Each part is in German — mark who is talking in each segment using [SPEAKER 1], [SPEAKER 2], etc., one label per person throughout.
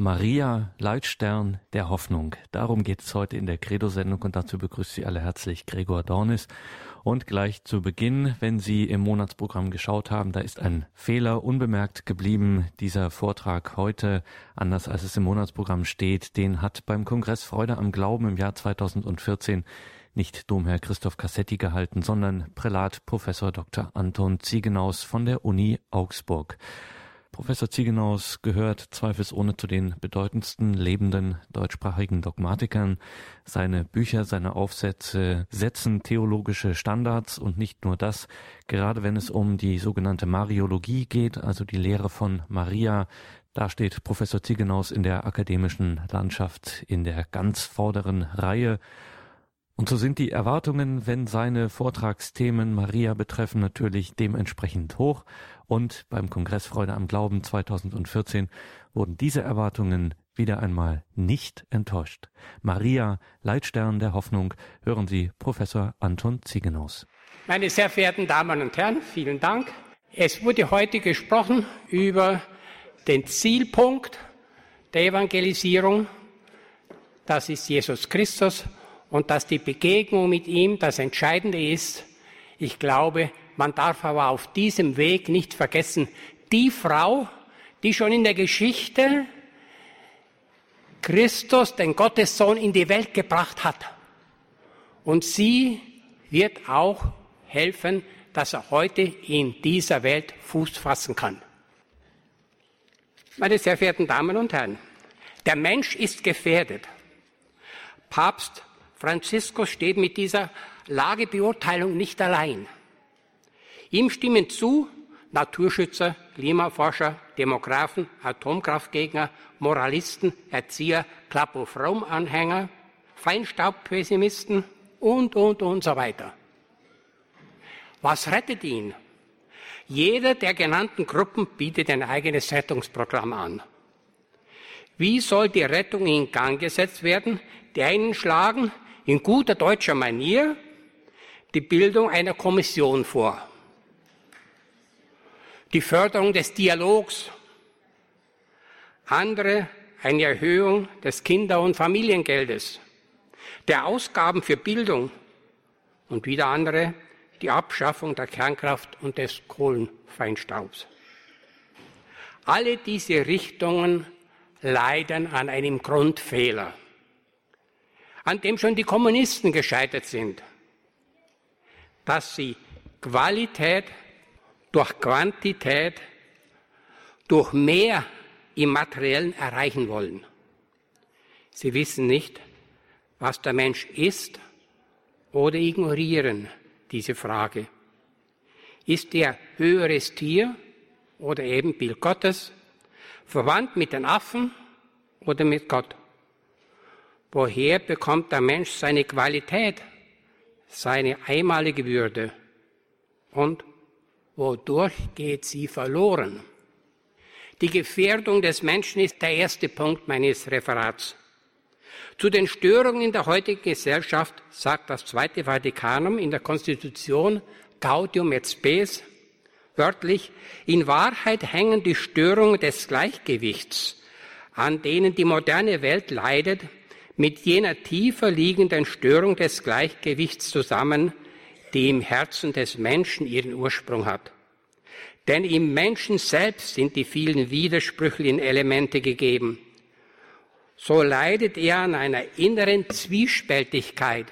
[SPEAKER 1] Maria, Leitstern der Hoffnung. Darum geht es heute in der Credo-Sendung und dazu begrüßt Sie alle herzlich Gregor Dornis. Und gleich zu Beginn, wenn Sie im Monatsprogramm geschaut haben, da ist ein Fehler unbemerkt geblieben. Dieser Vortrag heute, anders als es im Monatsprogramm steht, den hat beim Kongress Freude am Glauben im Jahr 2014 nicht Domherr Christoph Cassetti gehalten, sondern Prälat Professor Dr. Anton Ziegenaus von der Uni Augsburg. Professor Ziegenaus gehört zweifelsohne zu den bedeutendsten lebenden deutschsprachigen Dogmatikern. Seine Bücher, seine Aufsätze setzen theologische Standards und nicht nur das. Gerade wenn es um die sogenannte Mariologie geht, also die Lehre von Maria, da steht Professor Ziegenaus in der akademischen Landschaft in der ganz vorderen Reihe. Und so sind die Erwartungen, wenn seine Vortragsthemen Maria betreffen, natürlich dementsprechend hoch. Und beim Kongress Freude am Glauben 2014 wurden diese Erwartungen wieder einmal nicht enttäuscht. Maria, Leitstern der Hoffnung, hören Sie Professor Anton Ziegenaus.
[SPEAKER 2] Meine sehr verehrten Damen und Herren, vielen Dank. Es wurde heute gesprochen über den Zielpunkt der Evangelisierung. Das ist Jesus Christus und dass die Begegnung mit ihm das Entscheidende ist. Ich glaube, man darf aber auf diesem Weg nicht vergessen, die Frau, die schon in der Geschichte Christus, den Gottessohn, in die Welt gebracht hat. Und sie wird auch helfen, dass er heute in dieser Welt Fuß fassen kann. Meine sehr verehrten Damen und Herren, der Mensch ist gefährdet. Papst Franziskus steht mit dieser Lagebeurteilung nicht allein. Ihm stimmen zu Naturschützer, Klimaforscher, Demografen, Atomkraftgegner, Moralisten, Erzieher, Klapp- und Fromm-Anhänger, Feinstaubpessimisten und, und, und so weiter. Was rettet ihn? Jeder der genannten Gruppen bietet ein eigenes Rettungsprogramm an. Wie soll die Rettung in Gang gesetzt werden? Die einen schlagen in guter deutscher Manier die Bildung einer Kommission vor. Die Förderung des Dialogs. Andere eine Erhöhung des Kinder- und Familiengeldes, der Ausgaben für Bildung und wieder andere die Abschaffung der Kernkraft und des Kohlenfeinstaubs. Alle diese Richtungen leiden an einem Grundfehler an dem schon die Kommunisten gescheitert sind, dass sie Qualität durch Quantität, durch mehr im Materiellen erreichen wollen. Sie wissen nicht, was der Mensch ist oder ignorieren diese Frage. Ist er höheres Tier oder eben Bild Gottes, verwandt mit den Affen oder mit Gott? Woher bekommt der Mensch seine Qualität, seine einmalige Würde? Und wodurch geht sie verloren? Die Gefährdung des Menschen ist der erste Punkt meines Referats. Zu den Störungen in der heutigen Gesellschaft sagt das Zweite Vatikanum in der Konstitution Gaudium et Spes wörtlich, in Wahrheit hängen die Störungen des Gleichgewichts, an denen die moderne Welt leidet, mit jener tiefer liegenden Störung des Gleichgewichts zusammen, die im Herzen des Menschen ihren Ursprung hat. Denn im Menschen selbst sind die vielen widersprüchlichen Elemente gegeben. So leidet er an einer inneren Zwiespältigkeit.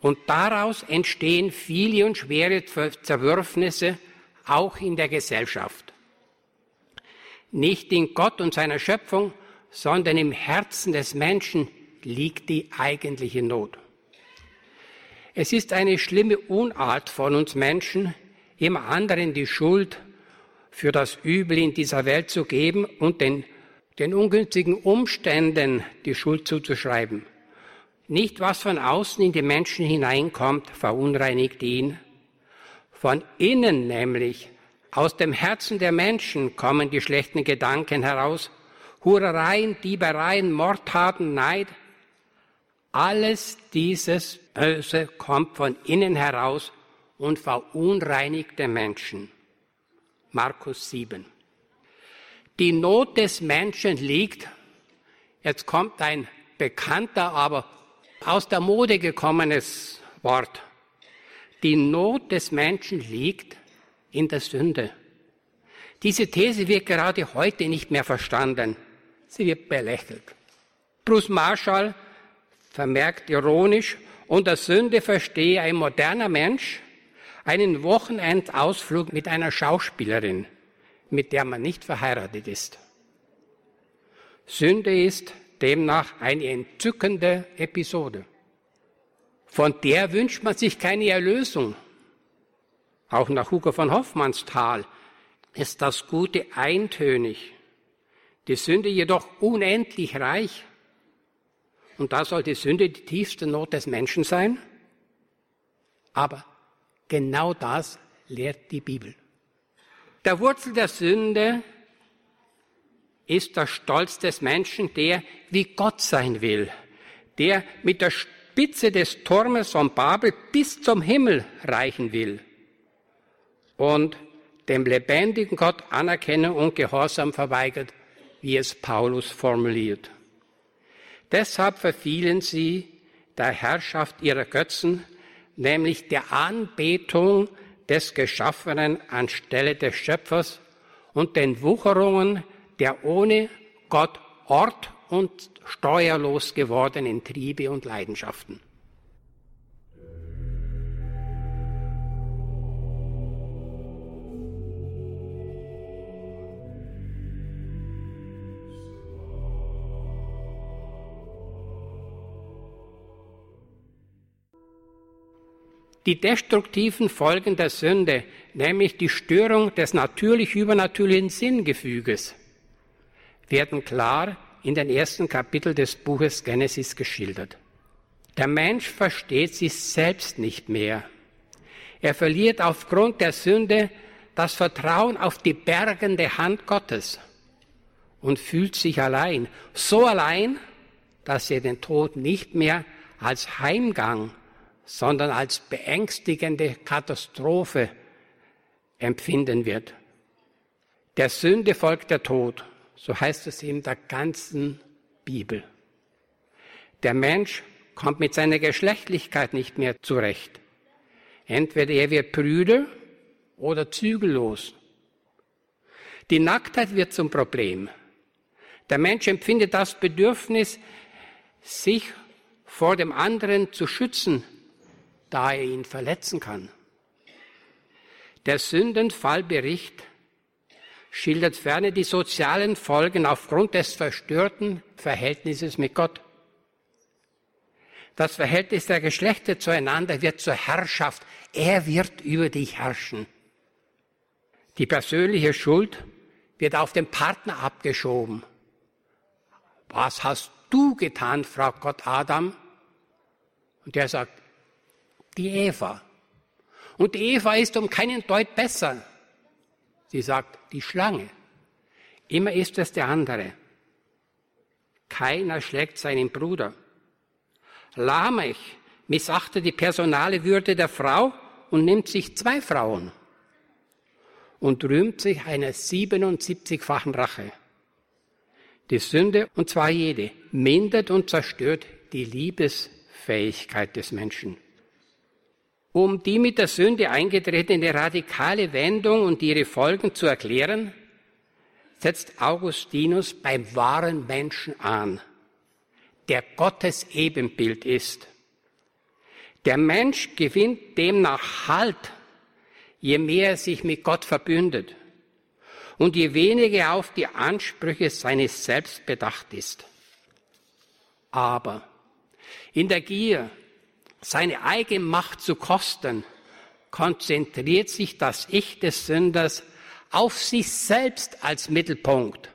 [SPEAKER 2] Und daraus entstehen viele und schwere Zerwürfnisse, auch in der Gesellschaft. Nicht in Gott und seiner Schöpfung, sondern im Herzen des Menschen liegt die eigentliche Not. Es ist eine schlimme Unart von uns Menschen, immer anderen die Schuld für das Übel in dieser Welt zu geben und den, den ungünstigen Umständen die Schuld zuzuschreiben. Nicht was von außen in die Menschen hineinkommt, verunreinigt ihn. Von innen nämlich, aus dem Herzen der Menschen kommen die schlechten Gedanken heraus. Hurereien, Diebereien, Mordtaten, Neid, alles dieses Böse kommt von innen heraus und verunreinigt den Menschen. Markus 7. Die Not des Menschen liegt, Jetzt kommt ein bekannter, aber aus der Mode gekommenes Wort. Die Not des Menschen liegt in der Sünde. Diese These wird gerade heute nicht mehr verstanden. Sie wird belächelt. Bruce Marshall vermerkt ironisch, unter Sünde verstehe ein moderner Mensch einen Wochenendausflug mit einer Schauspielerin, mit der man nicht verheiratet ist. Sünde ist demnach eine entzückende Episode. Von der wünscht man sich keine Erlösung. Auch nach Hugo von Hoffmannsthal ist das Gute eintönig, die Sünde jedoch unendlich reich. Und da soll die Sünde die tiefste Not des Menschen sein. Aber genau das lehrt die Bibel. Der Wurzel der Sünde ist der Stolz des Menschen, der wie Gott sein will, der mit der Spitze des Turmes von Babel bis zum Himmel reichen will und dem lebendigen Gott Anerkennung und Gehorsam verweigert, wie es Paulus formuliert. Deshalb verfielen sie der Herrschaft ihrer Götzen, nämlich der Anbetung des Geschaffenen anstelle des Schöpfers und den Wucherungen der ohne Gott ort- und steuerlos gewordenen Triebe und Leidenschaften. Die destruktiven Folgen der Sünde, nämlich die Störung des natürlich-übernatürlichen Sinngefüges, werden klar in den ersten Kapitel des Buches Genesis geschildert. Der Mensch versteht sich selbst nicht mehr. Er verliert aufgrund der Sünde das Vertrauen auf die bergende Hand Gottes und fühlt sich allein, so allein, dass er den Tod nicht mehr als Heimgang sondern als beängstigende Katastrophe empfinden wird. Der Sünde folgt der Tod, so heißt es in der ganzen Bibel. Der Mensch kommt mit seiner Geschlechtlichkeit nicht mehr zurecht. Entweder er wird prüde oder zügellos. Die Nacktheit wird zum Problem. Der Mensch empfindet das Bedürfnis, sich vor dem anderen zu schützen, da er ihn verletzen kann. Der Sündenfallbericht schildert ferner die sozialen Folgen aufgrund des verstörten Verhältnisses mit Gott. Das Verhältnis der Geschlechter zueinander wird zur Herrschaft. Er wird über dich herrschen. Die persönliche Schuld wird auf den Partner abgeschoben. Was hast du getan, fragt Gott Adam. Und der sagt, die Eva. Und die Eva ist um keinen Deut besser. Sie sagt, die Schlange. Immer ist es der andere. Keiner schlägt seinen Bruder. Lamech missachtet die personale Würde der Frau und nimmt sich zwei Frauen und rühmt sich einer 77-fachen Rache. Die Sünde, und zwar jede, mindert und zerstört die Liebesfähigkeit des Menschen um die mit der Sünde eingetretene radikale Wendung und ihre Folgen zu erklären, setzt Augustinus beim wahren Menschen an, der Gottes Ebenbild ist. Der Mensch gewinnt demnach Halt, je mehr er sich mit Gott verbündet und je weniger auf die Ansprüche seines Selbst bedacht ist. Aber in der Gier, seine eigene Macht zu kosten, konzentriert sich das Ich des Sünders auf sich selbst als Mittelpunkt.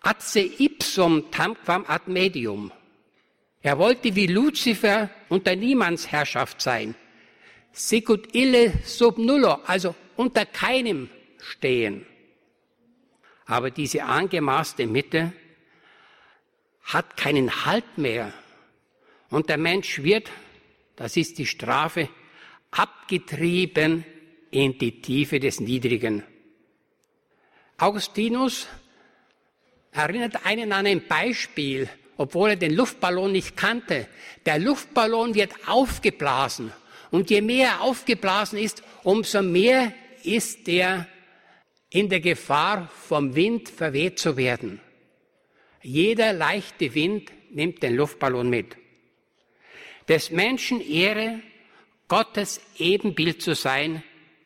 [SPEAKER 2] Atse ipsum tamquam ad medium. Er wollte wie Luzifer unter Niemandsherrschaft sein. Sicut ille sub nullo, also unter keinem stehen. Aber diese angemaßte Mitte hat keinen Halt mehr. Und der Mensch wird das ist die Strafe, abgetrieben in die Tiefe des Niedrigen. Augustinus erinnert einen an ein Beispiel obwohl er den Luftballon nicht kannte. Der Luftballon wird aufgeblasen. Und je mehr er aufgeblasen ist, umso mehr ist er in der Gefahr, vom Wind verweht zu werden. Jeder leichte Wind nimmt den Luftballon mit. Des Menschen Ehre, Gottes Ebenbild zu sein,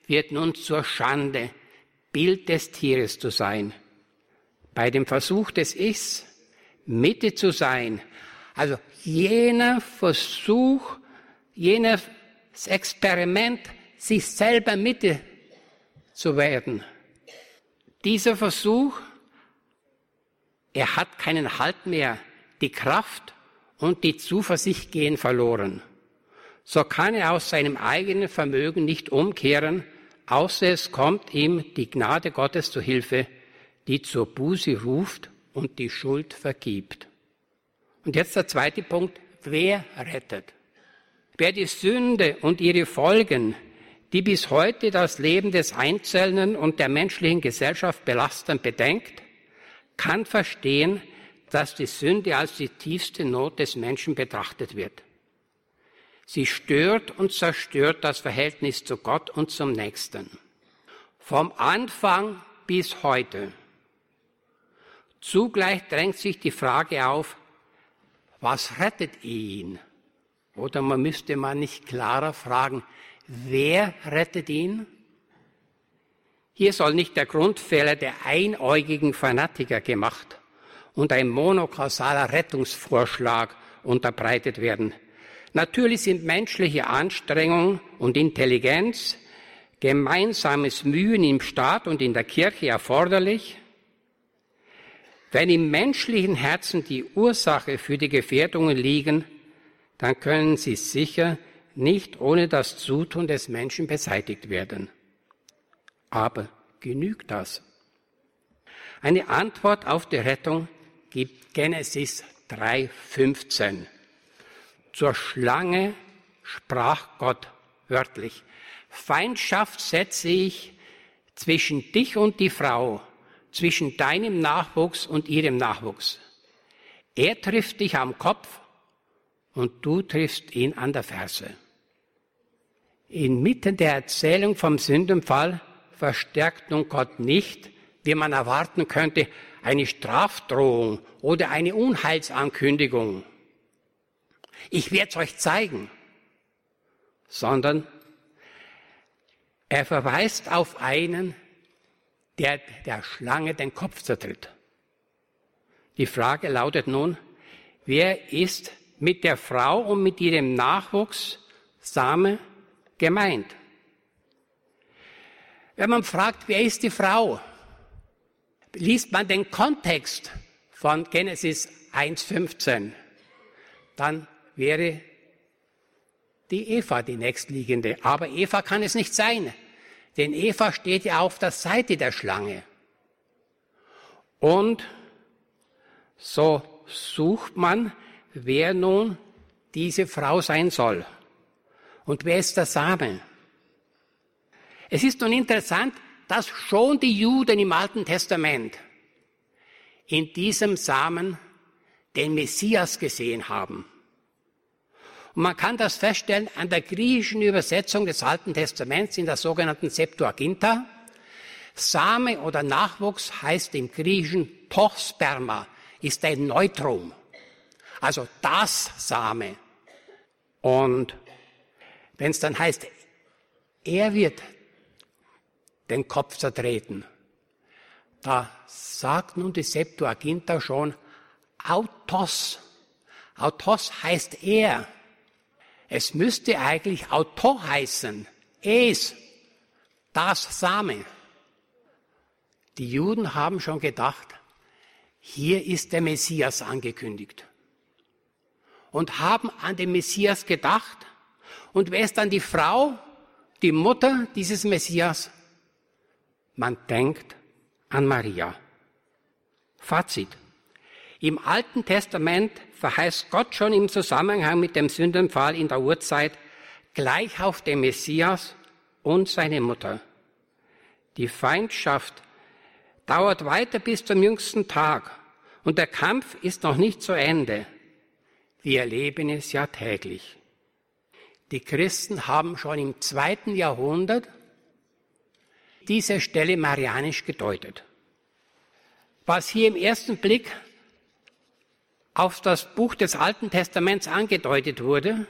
[SPEAKER 2] wird nun zur Schande, Bild des Tieres zu sein. Bei dem Versuch des Ichs, Mitte zu sein, also jener Versuch, jenes Experiment, sich selber Mitte zu werden. Dieser Versuch, er hat keinen Halt mehr. Die Kraft und die Zuversicht gehen verloren. So kann er aus seinem eigenen Vermögen nicht umkehren, außer es kommt ihm die Gnade Gottes zu Hilfe, die zur Buße ruft und die Schuld vergibt. Und jetzt der zweite Punkt, wer rettet? Wer die Sünde und ihre Folgen, die bis heute das Leben des Einzelnen und der menschlichen Gesellschaft belasten, bedenkt, kann verstehen, dass die Sünde als die tiefste Not des Menschen betrachtet wird. Sie stört und zerstört das Verhältnis zu Gott und zum Nächsten. Vom Anfang bis heute. Zugleich drängt sich die Frage auf, was rettet ihn? Oder man müsste mal nicht klarer fragen, wer rettet ihn? Hier soll nicht der Grundfehler der einäugigen Fanatiker gemacht und ein monokausaler Rettungsvorschlag unterbreitet werden. Natürlich sind menschliche Anstrengung und Intelligenz, gemeinsames Mühen im Staat und in der Kirche erforderlich. Wenn im menschlichen Herzen die Ursache für die Gefährdungen liegen, dann können sie sicher nicht ohne das Zutun des Menschen beseitigt werden. Aber genügt das? Eine Antwort auf die Rettung gibt Genesis 3,15. Zur Schlange sprach Gott wörtlich, Feindschaft setze ich zwischen dich und die Frau, zwischen deinem Nachwuchs und ihrem Nachwuchs. Er trifft dich am Kopf und du triffst ihn an der Ferse. Inmitten der Erzählung vom Sündenfall verstärkt nun Gott nicht, wie man erwarten könnte, eine Strafdrohung oder eine Unheilsankündigung ich werde es euch zeigen, sondern er verweist auf einen, der der Schlange den Kopf zertritt. Die Frage lautet nun, wer ist mit der Frau und mit ihrem Nachwuchs Same gemeint? Wenn man fragt, wer ist die Frau, liest man den Kontext von Genesis 1.15, dann wäre die Eva die nächstliegende. Aber Eva kann es nicht sein, denn Eva steht ja auf der Seite der Schlange. Und so sucht man, wer nun diese Frau sein soll. Und wer ist der Same? Es ist nun interessant, dass schon die Juden im Alten Testament in diesem Samen den Messias gesehen haben. Und man kann das feststellen an der griechischen Übersetzung des Alten Testaments in der sogenannten Septuaginta. Same oder Nachwuchs heißt im Griechischen Tochsperma, ist ein Neutrum. Also das Same. Und wenn es dann heißt, er wird den Kopf zertreten, da sagt nun die Septuaginta schon Autos. Autos heißt er. Es müsste eigentlich Autor heißen. Es, das Same. Die Juden haben schon gedacht, hier ist der Messias angekündigt. Und haben an den Messias gedacht. Und wer ist dann die Frau, die Mutter dieses Messias? Man denkt an Maria. Fazit. Im Alten Testament verheißt Gott schon im Zusammenhang mit dem Sündenfall in der Urzeit gleich auf den Messias und seine Mutter. Die Feindschaft dauert weiter bis zum jüngsten Tag Und der Kampf ist noch nicht zu Ende. Wir erleben es ja täglich. Die Christen haben schon im zweiten Jahrhundert diese Stelle marianisch gedeutet. Was hier im ersten Blick auf das Buch des Alten Testaments angedeutet wurde,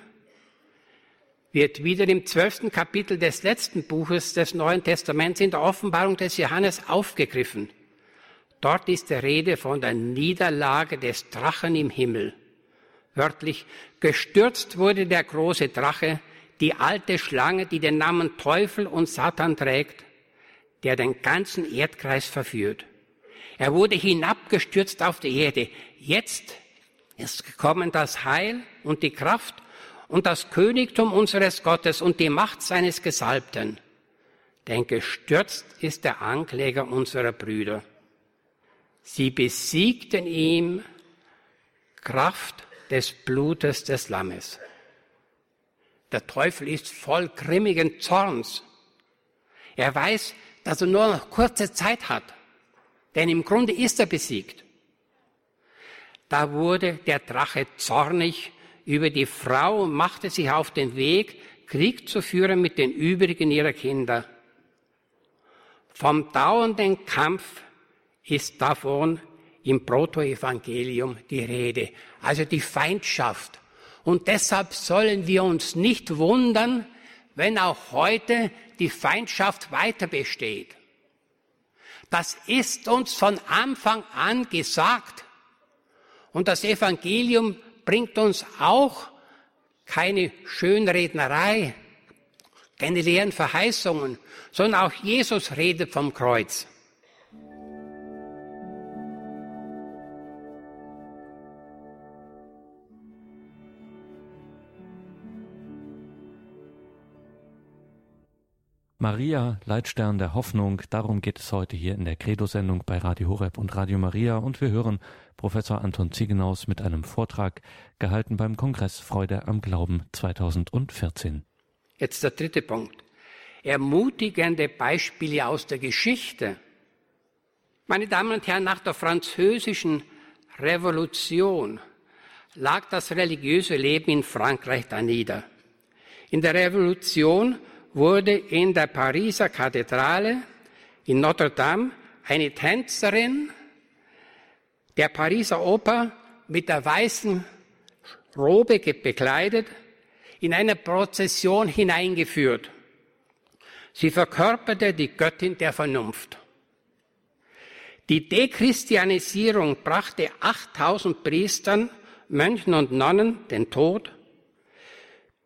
[SPEAKER 2] wird wieder im zwölften Kapitel des letzten Buches des Neuen Testaments in der Offenbarung des Johannes aufgegriffen. Dort ist die Rede von der Niederlage des Drachen im Himmel. Wörtlich, gestürzt wurde der große Drache, die alte Schlange, die den Namen Teufel und Satan trägt, der den ganzen Erdkreis verführt. Er wurde hinabgestürzt auf die Erde. Jetzt ist gekommen das Heil und die Kraft und das Königtum unseres Gottes und die Macht seines Gesalbten. Denn gestürzt ist der Ankläger unserer Brüder. Sie besiegten ihm Kraft des Blutes des Lammes. Der Teufel ist voll grimmigen Zorns. Er weiß, dass er nur noch kurze Zeit hat, denn im Grunde ist er besiegt. Da wurde der Drache zornig über die Frau und machte sich auf den Weg, Krieg zu führen mit den übrigen ihrer Kinder. Vom dauernden Kampf ist davon im Protoevangelium die Rede, also die Feindschaft. Und deshalb sollen wir uns nicht wundern, wenn auch heute die Feindschaft weiter besteht. Das ist uns von Anfang an gesagt. Und das Evangelium bringt uns auch keine Schönrednerei, keine leeren Verheißungen, sondern auch Jesus redet vom Kreuz.
[SPEAKER 1] Maria, Leitstern der Hoffnung, darum geht es heute hier in der Credo-Sendung bei Radio Horeb und Radio Maria und wir hören Professor Anton Ziegenaus mit einem Vortrag gehalten beim Kongress Freude am Glauben 2014.
[SPEAKER 2] Jetzt der dritte Punkt. Ermutigende Beispiele aus der Geschichte. Meine Damen und Herren, nach der französischen Revolution lag das religiöse Leben in Frankreich da nieder. In der Revolution wurde in der Pariser Kathedrale in Notre Dame eine Tänzerin der Pariser Oper mit der weißen Robe bekleidet in eine Prozession hineingeführt. Sie verkörperte die Göttin der Vernunft. Die Dechristianisierung brachte 8000 Priestern, Mönchen und Nonnen den Tod.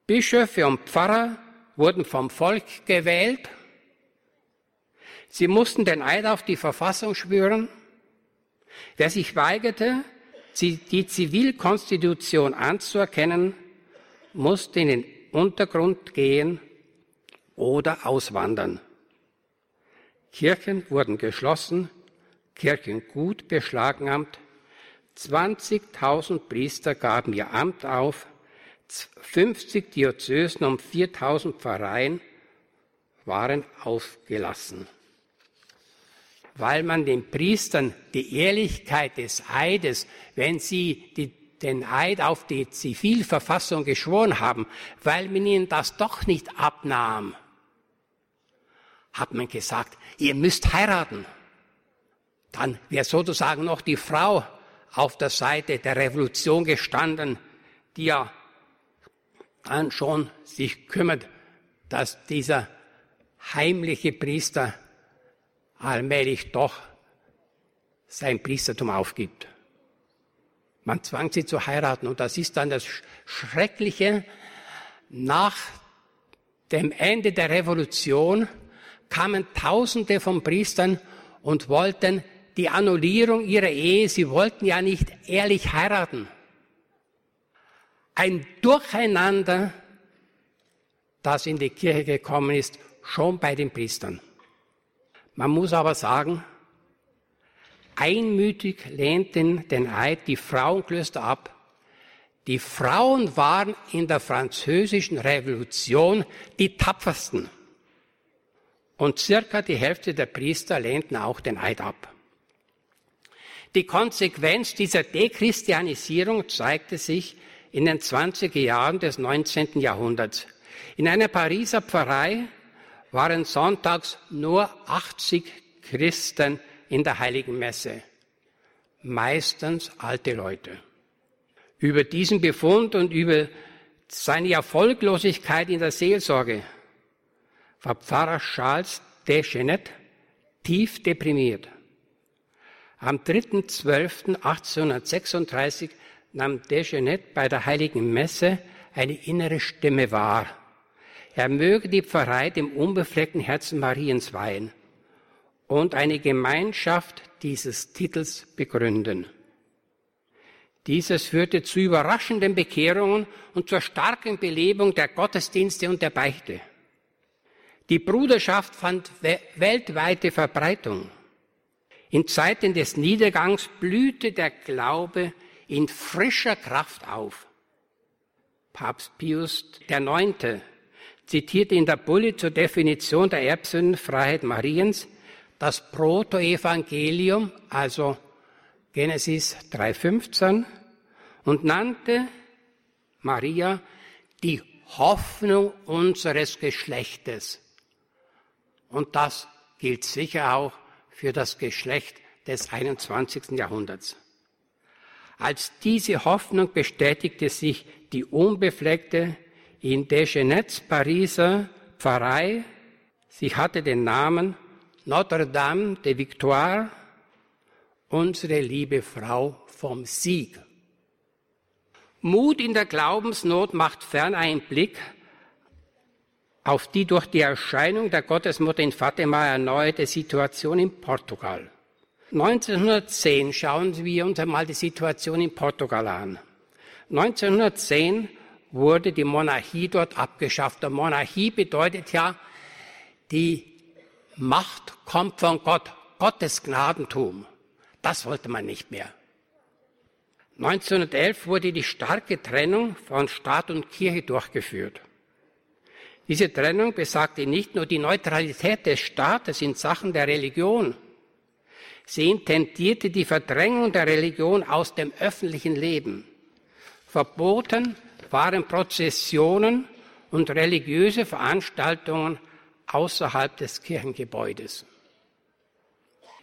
[SPEAKER 2] Bischöfe und Pfarrer wurden vom Volk gewählt. Sie mussten den Eid auf die Verfassung schwören. Wer sich weigerte, die Zivilkonstitution anzuerkennen, musste in den Untergrund gehen oder auswandern. Kirchen wurden geschlossen, Kirchengut beschlagnahmt, 20.000 Priester gaben ihr Amt auf, 50 Diözesen und 4000 Pfarreien waren aufgelassen, weil man den Priestern die Ehrlichkeit des Eides, wenn sie die, den Eid auf die Zivilverfassung geschworen haben, weil man ihnen das doch nicht abnahm, hat man gesagt, ihr müsst heiraten. Dann wäre sozusagen noch die Frau auf der Seite der Revolution gestanden, die ja dann schon sich kümmert, dass dieser heimliche Priester allmählich doch sein Priestertum aufgibt. Man zwang sie zu heiraten und das ist dann das Schreckliche. Nach dem Ende der Revolution kamen Tausende von Priestern und wollten die Annullierung ihrer Ehe, sie wollten ja nicht ehrlich heiraten ein Durcheinander, das in die Kirche gekommen ist, schon bei den Priestern. Man muss aber sagen, einmütig lehnten den Eid die Frauenklöster ab. Die Frauen waren in der französischen Revolution die tapfersten. Und circa die Hälfte der Priester lehnten auch den Eid ab. Die Konsequenz dieser Dechristianisierung zeigte sich in den 20er Jahren des 19. Jahrhunderts. In einer Pariser Pfarrei waren sonntags nur 80 Christen in der heiligen Messe. Meistens alte Leute. Über diesen Befund und über seine Erfolglosigkeit in der Seelsorge war Pfarrer Charles Deschenet tief deprimiert. Am 3.12.1836 nahm Deschenet bei der heiligen Messe eine innere Stimme wahr. Er möge die Pfarrei dem unbefleckten Herzen Mariens weihen und eine Gemeinschaft dieses Titels begründen. Dieses führte zu überraschenden Bekehrungen und zur starken Belebung der Gottesdienste und der Beichte. Die Bruderschaft fand weltweite Verbreitung. In Zeiten des Niedergangs blühte der Glaube in frischer Kraft auf. Papst Pius IX. zitierte in der Bulle zur Definition der Erbsündenfreiheit Mariens das Protoevangelium, also Genesis 3.15, und nannte Maria die Hoffnung unseres Geschlechtes. Und das gilt sicher auch für das Geschlecht des 21. Jahrhunderts. Als diese Hoffnung bestätigte sich die unbefleckte in Deschenets Pariser Pfarrei. Sie hatte den Namen Notre-Dame de Victoire, unsere liebe Frau vom Sieg. Mut in der Glaubensnot macht fern einen Blick auf die durch die Erscheinung der Gottesmutter in Fatima erneuerte Situation in Portugal. 1910 schauen wir uns einmal die Situation in Portugal an. 1910 wurde die Monarchie dort abgeschafft. Und Monarchie bedeutet ja, die Macht kommt von Gott, Gottes Gnadentum. Das wollte man nicht mehr. 1911 wurde die starke Trennung von Staat und Kirche durchgeführt. Diese Trennung besagte nicht nur die Neutralität des Staates in Sachen der Religion, sie intendierte die Verdrängung der Religion aus dem öffentlichen Leben. Verboten waren Prozessionen und religiöse Veranstaltungen außerhalb des Kirchengebäudes.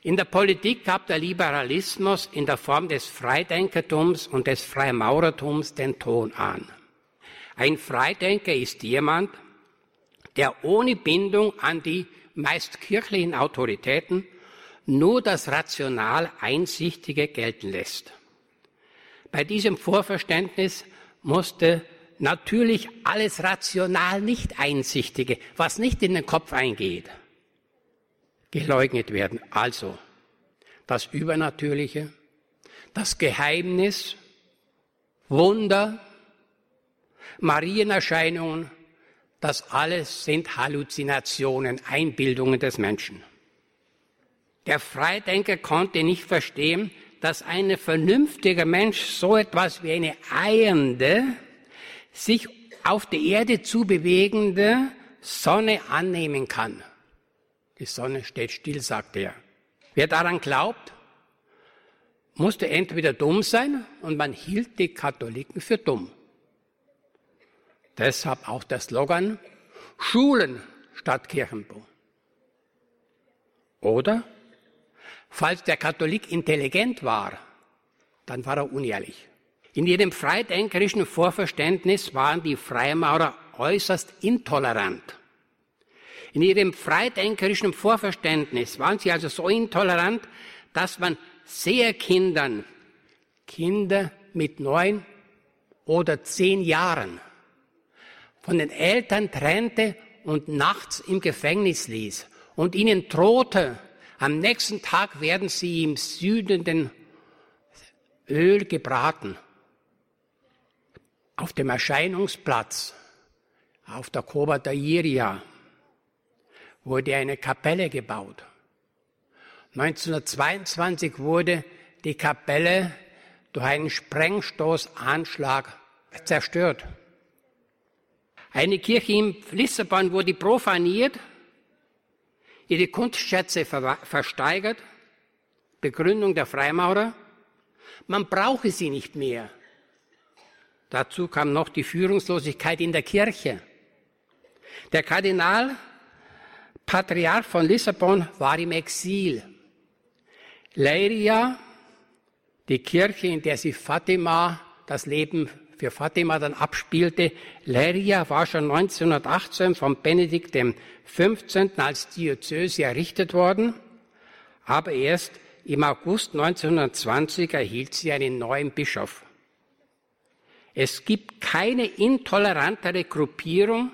[SPEAKER 2] In der Politik gab der Liberalismus in der Form des Freidenkertums und des Freimaurertums den Ton an. Ein Freidenker ist jemand, der ohne Bindung an die meist kirchlichen Autoritäten nur das rational Einsichtige gelten lässt. Bei diesem Vorverständnis musste natürlich alles rational nicht Einsichtige, was nicht in den Kopf eingeht, geleugnet werden. Also das Übernatürliche, das Geheimnis, Wunder, Marienerscheinungen, das alles sind Halluzinationen, Einbildungen des Menschen. Der Freidenker konnte nicht verstehen, dass ein vernünftiger Mensch so etwas wie eine eiernde, sich auf der Erde zu bewegende Sonne annehmen kann. Die Sonne steht still, sagt er. Wer daran glaubt, musste entweder dumm sein und man hielt die Katholiken für dumm. Deshalb auch der Slogan Schulen statt Kirchenbau. Oder, falls der Katholik intelligent war, dann war er unehrlich. In ihrem freidenkerischen Vorverständnis waren die Freimaurer äußerst intolerant. In ihrem freidenkerischen Vorverständnis waren sie also so intolerant, dass man Seherkindern, Kinder mit neun oder zehn Jahren, von den Eltern trennte und nachts im Gefängnis ließ und ihnen drohte, am nächsten Tag werden sie im südenden Öl gebraten. Auf dem Erscheinungsplatz, auf der Cova d'Airia, wurde eine Kapelle gebaut. 1922 wurde die Kapelle durch einen Sprengstoßanschlag zerstört. Eine Kirche in Lissabon wurde profaniert, ihre Kunstschätze versteigert, Begründung der Freimaurer. Man brauche sie nicht mehr. Dazu kam noch die Führungslosigkeit in der Kirche. Der Kardinal, Patriarch von Lissabon, war im Exil. Leiria, die Kirche, in der sie Fatima, das Leben für Fatima dann abspielte, Leiria war schon 1918 von Benedikt XV. als Diözese errichtet worden, aber erst im August 1920 erhielt sie einen neuen Bischof. Es gibt keine intolerantere Gruppierung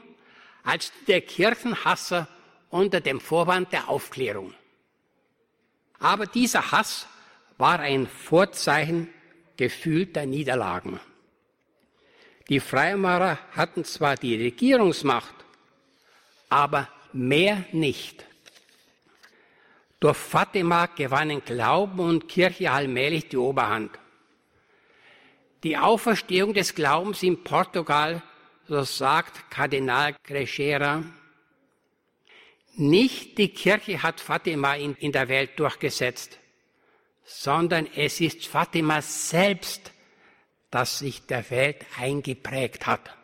[SPEAKER 2] als der Kirchenhasser unter dem Vorwand der Aufklärung. Aber dieser Hass war ein Vorzeichen gefühlter Niederlagen. Die Freimaurer hatten zwar die Regierungsmacht, aber mehr nicht. Durch Fatima gewannen Glauben und Kirche allmählich die Oberhand. Die Auferstehung des Glaubens in Portugal, so sagt Kardinal Grechera, nicht die Kirche hat Fatima in, in der Welt durchgesetzt, sondern es ist Fatima selbst, das sich der Welt eingeprägt hat.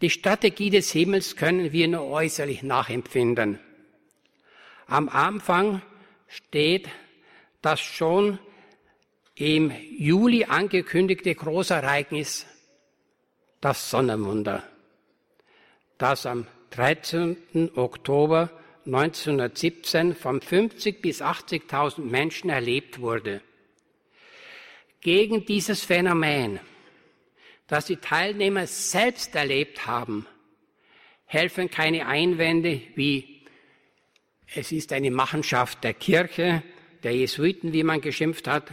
[SPEAKER 2] Die Strategie des Himmels können wir nur äußerlich nachempfinden. Am Anfang steht das schon im Juli angekündigte Großereignis, das Sonnenwunder, das am 13. Oktober 1917 von 50 bis 80.000 Menschen erlebt wurde. Gegen dieses Phänomen, das die Teilnehmer selbst erlebt haben, helfen keine Einwände wie es ist eine Machenschaft der Kirche, der Jesuiten, wie man geschimpft hat.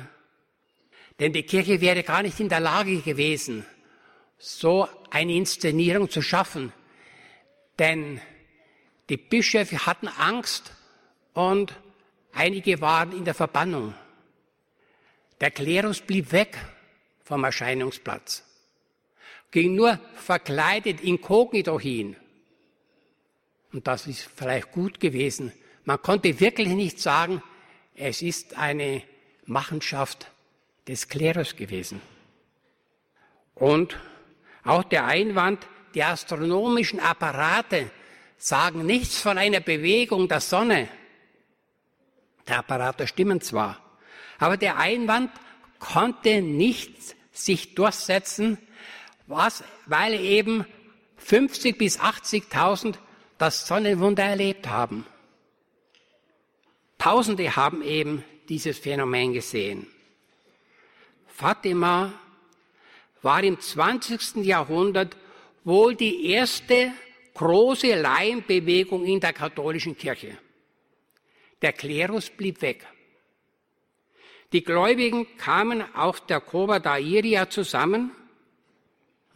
[SPEAKER 2] Denn die Kirche wäre gar nicht in der Lage gewesen, so eine Inszenierung zu schaffen. Denn die Bischöfe hatten Angst und einige waren in der Verbannung. Der Klerus blieb weg vom Erscheinungsplatz, ging nur verkleidet inkognito hin. Und das ist vielleicht gut gewesen. Man konnte wirklich nicht sagen, es ist eine Machenschaft des Klerus gewesen. Und auch der Einwand, die astronomischen Apparate sagen nichts von einer Bewegung der Sonne. Der Apparate stimmen zwar, aber der Einwand konnte nicht sich durchsetzen, was, weil eben 50 bis 80.000 das Sonnenwunder erlebt haben. Tausende haben eben dieses Phänomen gesehen. Fatima war im 20. Jahrhundert wohl die erste große Laienbewegung in der katholischen Kirche. Der Klerus blieb weg. Die Gläubigen kamen auf der Cova da Iria zusammen.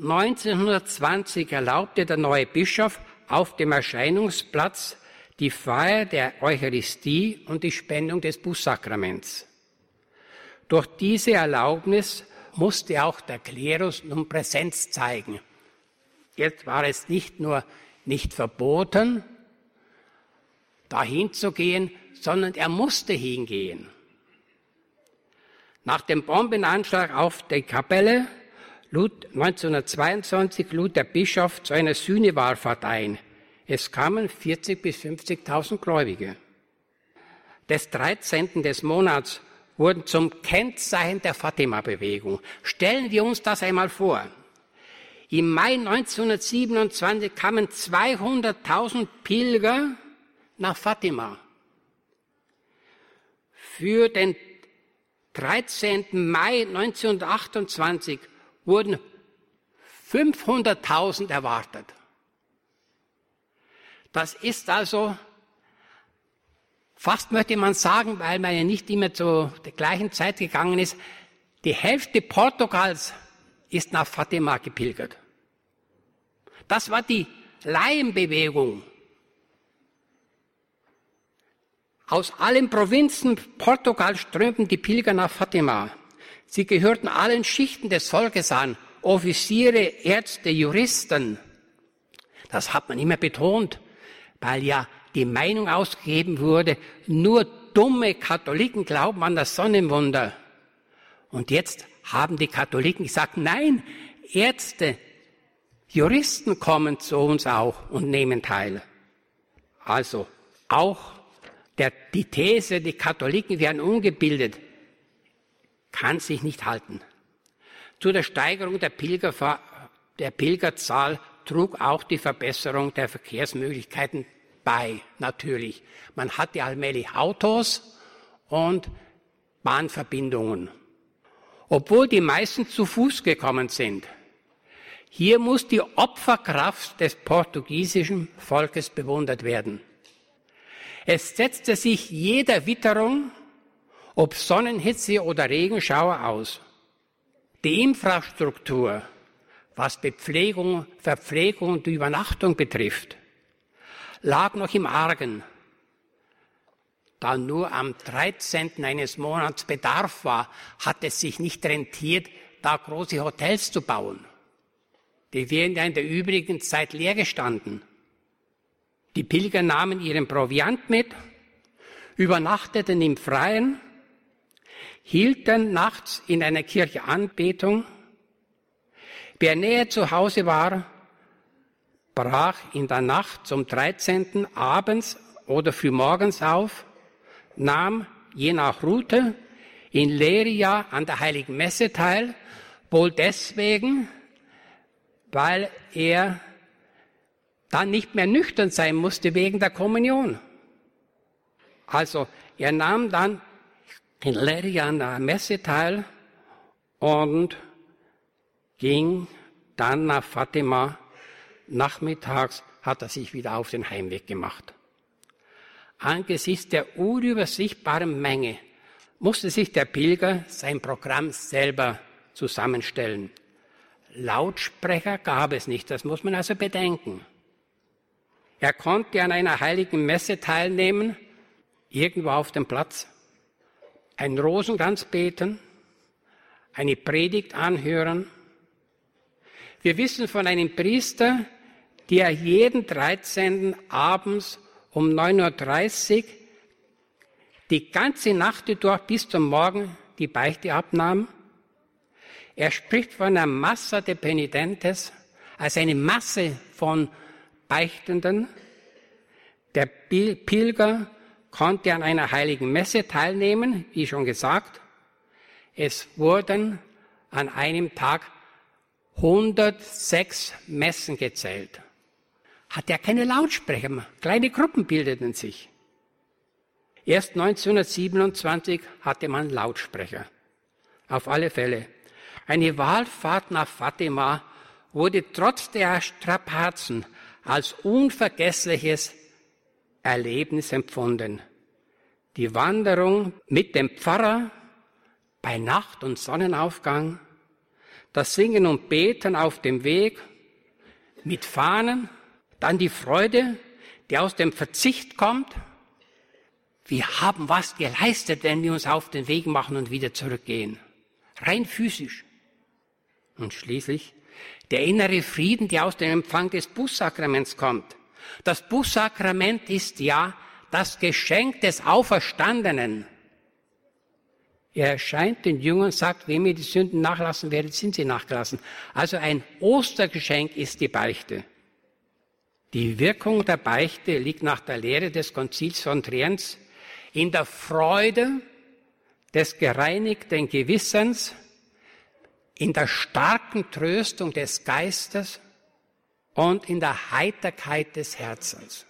[SPEAKER 2] 1920 erlaubte der neue Bischof auf dem Erscheinungsplatz die Feier der Eucharistie und die Spendung des Bußsakraments. Durch diese Erlaubnis musste auch der Klerus nun Präsenz zeigen. Jetzt war es nicht nur nicht verboten, dahin zu gehen, sondern er musste hingehen. Nach dem Bombenanschlag auf die Kapelle lud 1922 lud der Bischof zu einer Sühnewahlfahrt ein. Es kamen 40 bis 50.000 Gläubige. Des 13. des Monats wurden zum Kennzeichen der Fatima-Bewegung. Stellen wir uns das einmal vor. Im Mai 1927 kamen 200.000 Pilger nach Fatima. Für den 13. Mai 1928 wurden 500.000 erwartet. Das ist also fast möchte man sagen, weil man ja nicht immer zu der gleichen Zeit gegangen ist, die Hälfte Portugals ist nach Fatima gepilgert. Das war die Laienbewegung. Aus allen Provinzen Portugals strömten die Pilger nach Fatima. Sie gehörten allen Schichten des Volkes an, Offiziere, Ärzte, Juristen. Das hat man immer betont, weil ja die Meinung ausgegeben wurde, nur dumme Katholiken glauben an das Sonnenwunder. Und jetzt haben die Katholiken gesagt, nein, Ärzte, Juristen kommen zu uns auch und nehmen teil. Also auch der, die These, die Katholiken werden ungebildet, kann sich nicht halten. Zu der Steigerung der, Pilger, der Pilgerzahl trug auch die Verbesserung der Verkehrsmöglichkeiten bei, natürlich. Man hatte allmählich Autos und Bahnverbindungen. Obwohl die meisten zu Fuß gekommen sind. Hier muss die Opferkraft des portugiesischen Volkes bewundert werden. Es setzte sich jeder Witterung, ob Sonnenhitze oder Regenschauer aus. Die Infrastruktur, was Bepflegung, Verpflegung und Übernachtung betrifft, lag noch im Argen. Da nur am 13. eines Monats Bedarf war, hat es sich nicht rentiert, da große Hotels zu bauen. Die wären ja in der übrigen Zeit leer gestanden. Die Pilger nahmen ihren Proviant mit, übernachteten im Freien, hielten nachts in einer Kirche Anbetung. Wer näher zu Hause war, brach in der Nacht zum 13. abends oder frühmorgens auf, nahm je nach Route in Leria an der Heiligen Messe teil, wohl deswegen, weil er dann nicht mehr nüchtern sein musste wegen der Kommunion. Also er nahm dann in Leria an der Messe teil und ging dann nach Fatima. Nachmittags hat er sich wieder auf den Heimweg gemacht. Angesichts der unübersichtbaren Menge musste sich der Pilger sein Programm selber zusammenstellen. Lautsprecher gab es nicht, das muss man also bedenken. Er konnte an einer heiligen Messe teilnehmen, irgendwo auf dem Platz, ein Rosenkranz beten, eine Predigt anhören. Wir wissen von einem Priester, der jeden 13. abends um 9.30 Uhr die ganze Nacht durch bis zum Morgen die Beichte abnahm. Er spricht von einer Massa de Penitentes, also eine Masse von Beichtenden. Der Pilger konnte an einer heiligen Messe teilnehmen, wie schon gesagt. Es wurden an einem Tag 106 Messen gezählt hat er keine Lautsprecher mehr. Kleine Gruppen bildeten sich. Erst 1927 hatte man Lautsprecher. Auf alle Fälle. Eine Wahlfahrt nach Fatima wurde trotz der Strapazen als unvergessliches Erlebnis empfunden. Die Wanderung mit dem Pfarrer bei Nacht und Sonnenaufgang, das Singen und Beten auf dem Weg mit Fahnen dann die Freude, die aus dem Verzicht kommt. Wir haben was geleistet, wenn wir uns auf den Weg machen und wieder zurückgehen. Rein physisch. Und schließlich der innere Frieden, der aus dem Empfang des Bußsakraments kommt. Das Bußsakrament ist ja das Geschenk des Auferstandenen. Er erscheint den Jüngern und sagt, wem ihr die Sünden nachlassen werdet, sind sie nachgelassen. Also ein Ostergeschenk ist die Beichte. Die Wirkung der Beichte liegt nach der Lehre des Konzils von Trient in der Freude des gereinigten Gewissens, in der starken Tröstung des Geistes und in der Heiterkeit des Herzens.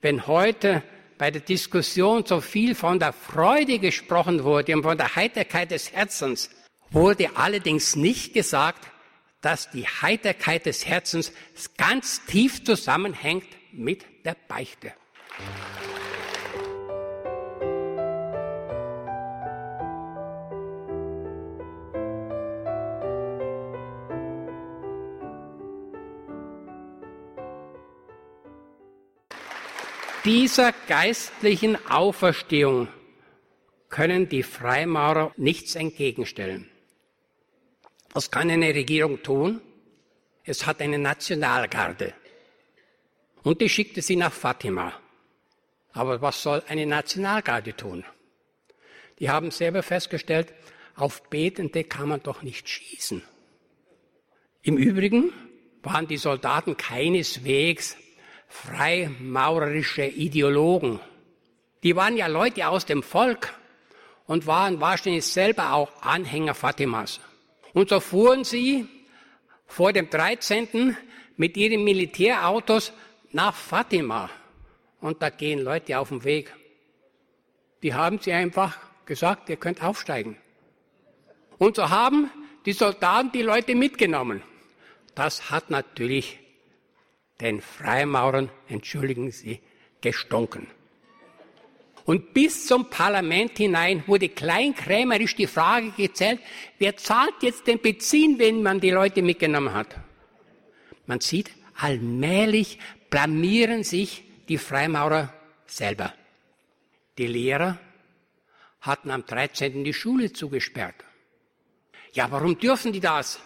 [SPEAKER 2] Wenn heute bei der Diskussion so viel von der Freude gesprochen wurde und von der Heiterkeit des Herzens, wurde allerdings nicht gesagt, dass die Heiterkeit des Herzens ganz tief zusammenhängt mit der Beichte. Dieser geistlichen Auferstehung können die Freimaurer nichts entgegenstellen. Was kann eine Regierung tun? Es hat eine Nationalgarde. Und die schickte sie nach Fatima. Aber was soll eine Nationalgarde tun? Die haben selber festgestellt, auf Betende kann man doch nicht schießen. Im Übrigen waren die Soldaten keineswegs freimaurerische Ideologen. Die waren ja Leute aus dem Volk und waren wahrscheinlich selber auch Anhänger Fatimas. Und so fuhren sie vor dem 13. mit ihren Militärautos nach Fatima. Und da gehen Leute auf dem Weg. Die haben sie einfach gesagt, ihr könnt aufsteigen. Und so haben die Soldaten die Leute mitgenommen. Das hat natürlich den Freimaurern, entschuldigen Sie, gestunken. Und bis zum Parlament hinein wurde kleinkrämerisch die Frage gezählt, wer zahlt jetzt den Benzin, wenn man die Leute mitgenommen hat? Man sieht, allmählich blamieren sich die Freimaurer selber. Die Lehrer hatten am 13. die Schule zugesperrt. Ja, warum dürfen die das?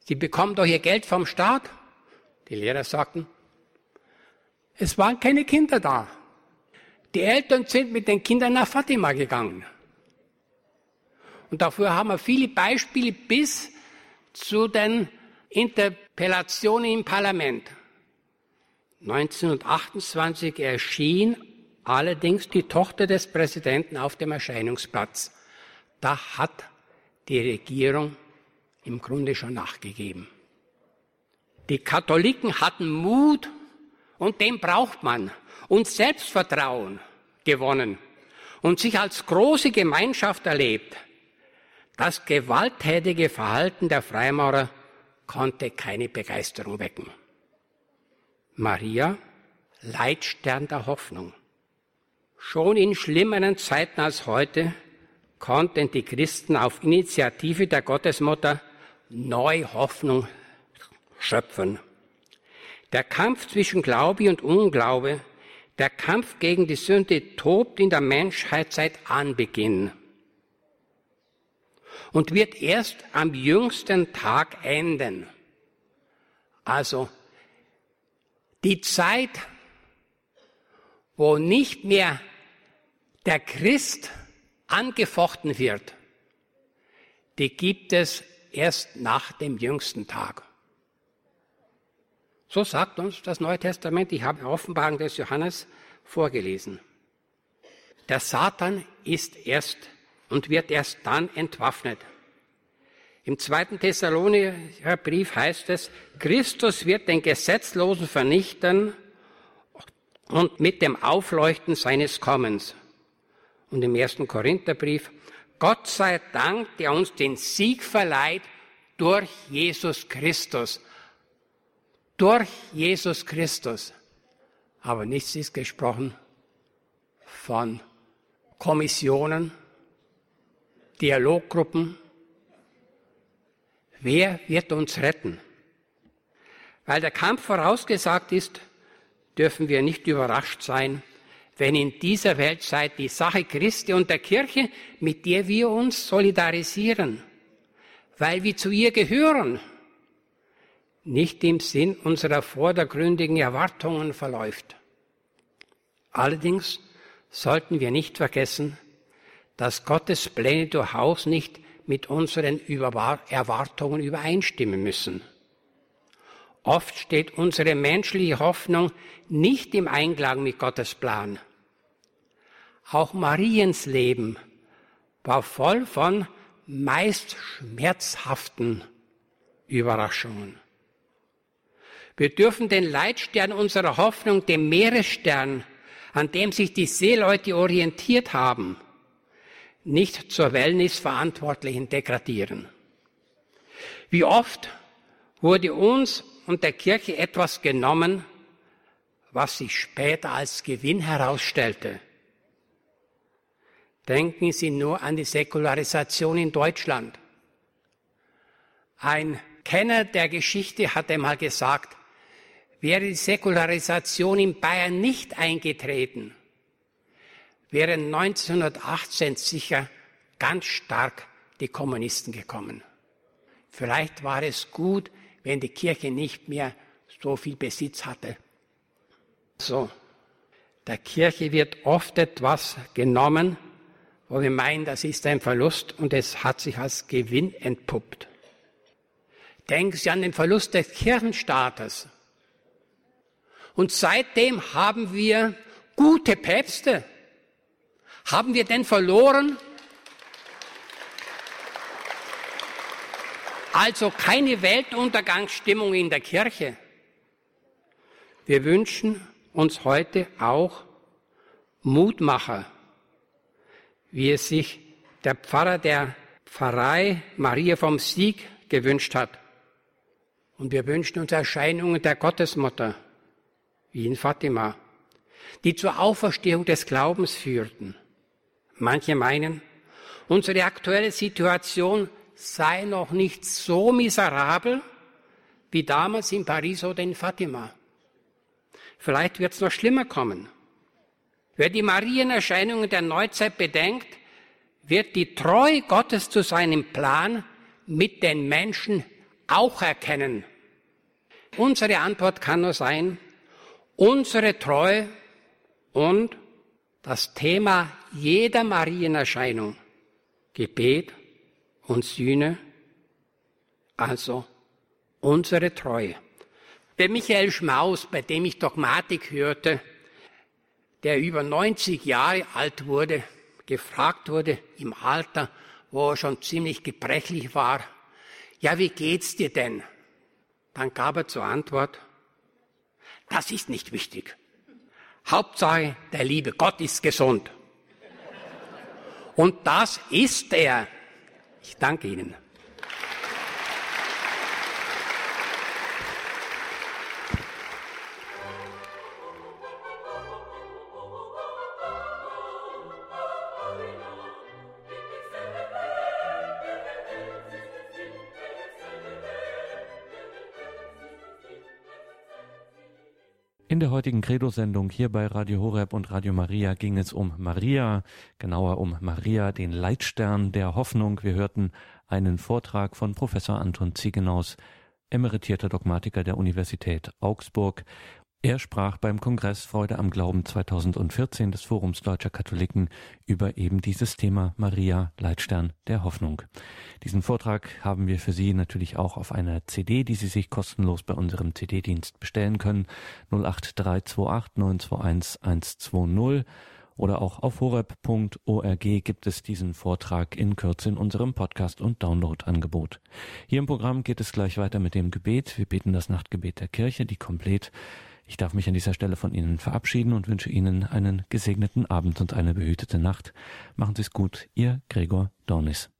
[SPEAKER 2] Sie bekommen doch ihr Geld vom Staat. Die Lehrer sagten, es waren keine Kinder da. Die Eltern sind mit den Kindern nach Fatima gegangen. Und dafür haben wir viele Beispiele bis zu den Interpellationen im Parlament. 1928 erschien allerdings die Tochter des Präsidenten auf dem Erscheinungsplatz. Da hat die Regierung im Grunde schon nachgegeben. Die Katholiken hatten Mut und den braucht man und Selbstvertrauen gewonnen und sich als große Gemeinschaft erlebt. Das gewalttätige Verhalten der Freimaurer konnte keine Begeisterung wecken. Maria, Leitstern der Hoffnung. Schon in schlimmeren Zeiten als heute konnten die Christen auf Initiative der Gottesmutter neu Hoffnung schöpfen. Der Kampf zwischen Glaube und Unglaube, der Kampf gegen die Sünde tobt in der Menschheit seit Anbeginn und wird erst am jüngsten Tag enden. Also die Zeit, wo nicht mehr der Christ angefochten wird, die gibt es erst nach dem jüngsten Tag. So sagt uns das Neue Testament, ich habe Offenbarung des Johannes vorgelesen. Der Satan ist erst und wird erst dann entwaffnet. Im zweiten Thessalonicher Brief heißt es, Christus wird den Gesetzlosen vernichten und mit dem Aufleuchten seines Kommens. Und im ersten Korintherbrief, Gott sei Dank, der uns den Sieg verleiht durch Jesus Christus. Durch Jesus Christus. Aber nichts ist gesprochen von Kommissionen, Dialoggruppen. Wer wird uns retten? Weil der Kampf vorausgesagt ist, dürfen wir nicht überrascht sein, wenn in dieser Weltzeit die Sache Christi und der Kirche, mit der wir uns solidarisieren, weil wir zu ihr gehören, nicht im Sinn unserer vordergründigen Erwartungen verläuft. Allerdings sollten wir nicht vergessen, dass Gottes Pläne durchaus nicht mit unseren Erwartungen übereinstimmen müssen. Oft steht unsere menschliche Hoffnung nicht im Einklang mit Gottes Plan. Auch Mariens Leben war voll von meist schmerzhaften Überraschungen. Wir dürfen den Leitstern unserer Hoffnung, dem Meeresstern, an dem sich die Seeleute orientiert haben, nicht zur Wellnessverantwortlichen degradieren. Wie oft wurde uns und der Kirche etwas genommen, was sich später als Gewinn herausstellte. Denken Sie nur an die Säkularisation in Deutschland. Ein Kenner der Geschichte hat einmal gesagt, wäre die Säkularisation in Bayern nicht eingetreten, wären 1918 sicher ganz stark die Kommunisten gekommen. Vielleicht war es gut, wenn die Kirche nicht mehr so viel Besitz hatte. So, der Kirche wird oft etwas genommen, wo wir meinen, das ist ein Verlust und es hat sich als Gewinn entpuppt. Denken Sie an den Verlust des Kirchenstaates. Und seitdem haben wir gute Päpste. Haben wir denn verloren? Also keine Weltuntergangsstimmung in der Kirche. Wir wünschen uns heute auch Mutmacher, wie es sich der Pfarrer der Pfarrei Maria vom Sieg gewünscht hat. Und wir wünschen uns Erscheinungen der Gottesmutter, wie in Fatima, die zur Auferstehung des Glaubens führten. Manche meinen, unsere aktuelle Situation sei noch nicht so miserabel wie damals in Paris oder in Fatima. Vielleicht wird es noch schlimmer kommen. Wer die Marienerscheinungen der Neuzeit bedenkt, wird die Treue Gottes zu seinem Plan mit den Menschen auch erkennen. Unsere Antwort kann nur sein, unsere Treue und das Thema jeder Marienerscheinung, Gebet und Sühne, also unsere Treue. Der Michael Schmaus, bei dem ich Dogmatik hörte, der über 90 Jahre alt wurde, gefragt wurde im Alter, wo er schon ziemlich gebrechlich war, ja, wie geht's dir denn? Dann gab er zur Antwort, das ist nicht wichtig. Hauptsache, der liebe Gott ist gesund. Und das ist er. Ich danke Ihnen.
[SPEAKER 1] Der heutigen Credo-Sendung hier bei Radio Horeb und Radio Maria ging es um Maria, genauer um Maria, den Leitstern der Hoffnung. Wir hörten einen Vortrag von Professor Anton Ziegenaus, emeritierter Dogmatiker der Universität Augsburg. Er sprach beim Kongress Freude am Glauben 2014 des Forums Deutscher Katholiken über eben dieses Thema Maria, Leitstern der Hoffnung. Diesen Vortrag haben wir für Sie natürlich auch auf einer CD, die Sie sich kostenlos bei unserem CD-Dienst bestellen können. 08328 921 120 oder auch auf horeb.org gibt es diesen Vortrag in Kürze in unserem Podcast- und Download-Angebot. Hier im Programm geht es gleich weiter mit dem Gebet. Wir beten das Nachtgebet der Kirche, die komplett ich darf mich an dieser Stelle von Ihnen verabschieden und wünsche Ihnen einen gesegneten Abend und eine behütete Nacht. Machen Sie es gut, Ihr Gregor Dornis.